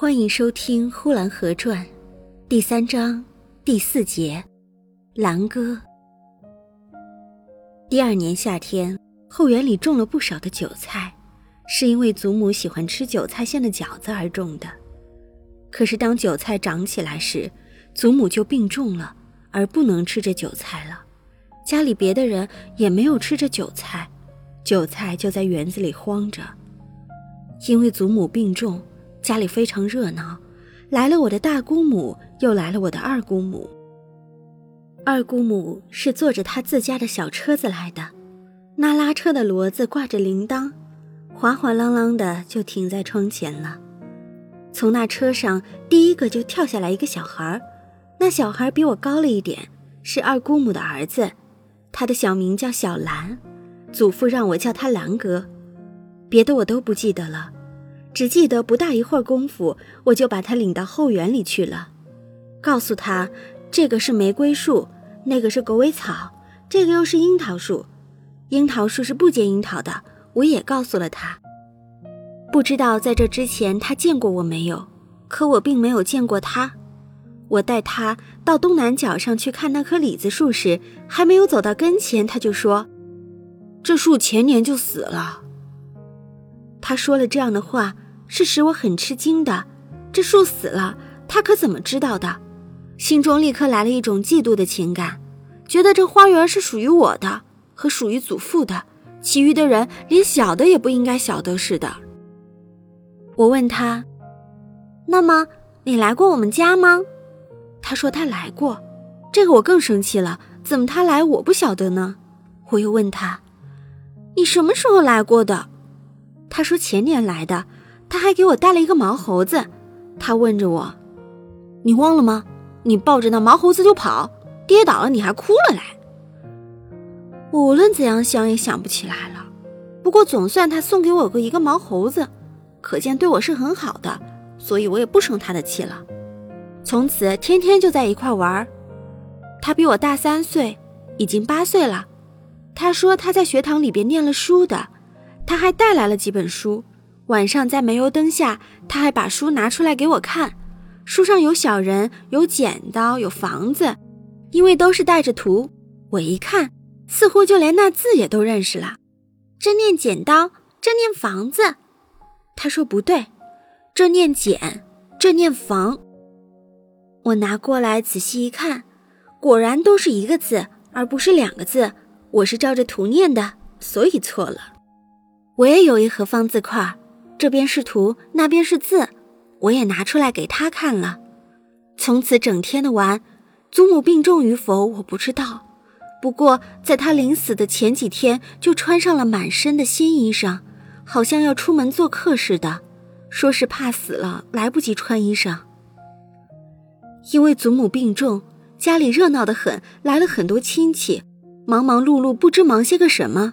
欢迎收听《呼兰河传》第三章第四节《兰歌》。第二年夏天，后园里种了不少的韭菜，是因为祖母喜欢吃韭菜馅的饺子而种的。可是当韭菜长起来时，祖母就病重了，而不能吃这韭菜了。家里别的人也没有吃这韭菜，韭菜就在园子里荒着。因为祖母病重。家里非常热闹，来了我的大姑母，又来了我的二姑母。二姑母是坐着她自家的小车子来的，那拉车的骡子挂着铃铛，哗哗啷啷的就停在窗前了。从那车上第一个就跳下来一个小孩那小孩比我高了一点，是二姑母的儿子，他的小名叫小兰，祖父让我叫他兰哥，别的我都不记得了。只记得不大一会儿功夫，我就把他领到后园里去了，告诉他这个是玫瑰树，那个是狗尾草，这个又是樱桃树，樱桃树是不结樱桃的。我也告诉了他。不知道在这之前他见过我没有，可我并没有见过他。我带他到东南角上去看那棵李子树时，还没有走到跟前，他就说：“这树前年就死了。”他说了这样的话。是使我很吃惊的，这树死了，他可怎么知道的？心中立刻来了一种嫉妒的情感，觉得这花园是属于我的，和属于祖父的，其余的人连晓得也不应该晓得似的。我问他：“那么你来过我们家吗？”他说他来过，这个我更生气了，怎么他来我不晓得呢？我又问他：“你什么时候来过的？”他说前年来的。他还给我带了一个毛猴子，他问着我：“你忘了吗？你抱着那毛猴子就跑，跌倒了你还哭了来。”无论怎样想也想不起来了。不过总算他送给我个一个毛猴子，可见对我是很好的，所以我也不生他的气了。从此天天就在一块玩。他比我大三岁，已经八岁了。他说他在学堂里边念了书的，他还带来了几本书。晚上在煤油灯下，他还把书拿出来给我看，书上有小人，有剪刀，有房子，因为都是带着图。我一看，似乎就连那字也都认识了。这念剪刀，这念房子。他说不对，这念剪，这念房。我拿过来仔细一看，果然都是一个字，而不是两个字。我是照着图念的，所以错了。我也有一盒方字块。这边是图，那边是字，我也拿出来给他看了。从此整天的玩。祖母病重与否，我不知道。不过在他临死的前几天，就穿上了满身的新衣裳，好像要出门做客似的。说是怕死了，来不及穿衣裳。因为祖母病重，家里热闹得很，来了很多亲戚，忙忙碌碌，不知忙些个什么。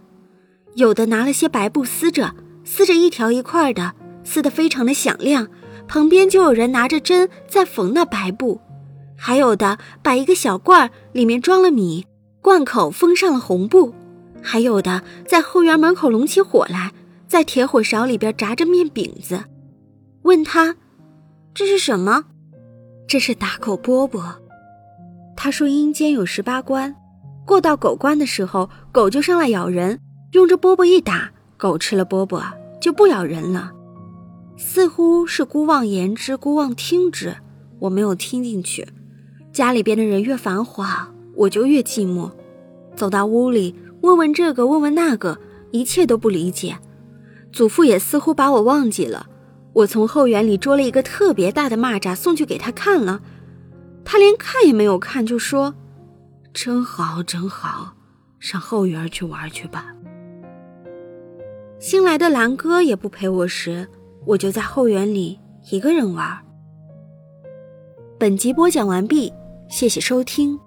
有的拿了些白布撕着。撕着一条一块的，撕得非常的响亮。旁边就有人拿着针在缝那白布，还有的把一个小罐里面装了米，罐口封上了红布，还有的在后园门口拢起火来，在铁火勺里边炸着面饼子。问他这是什么？这是打狗饽饽。他说阴间有十八关，过到狗关的时候，狗就上来咬人，用这饽饽一打。狗吃了饽饽就不咬人了，似乎是姑妄言之，姑妄听之。我没有听进去。家里边的人越繁华，我就越寂寞。走到屋里，问问这个，问问那个，一切都不理解。祖父也似乎把我忘记了。我从后园里捉了一个特别大的蚂蚱送去给他看了，他连看也没有看，就说：“真好，真好，上后园去玩去吧。”新来的蓝哥也不陪我时，我就在后园里一个人玩。本集播讲完毕，谢谢收听。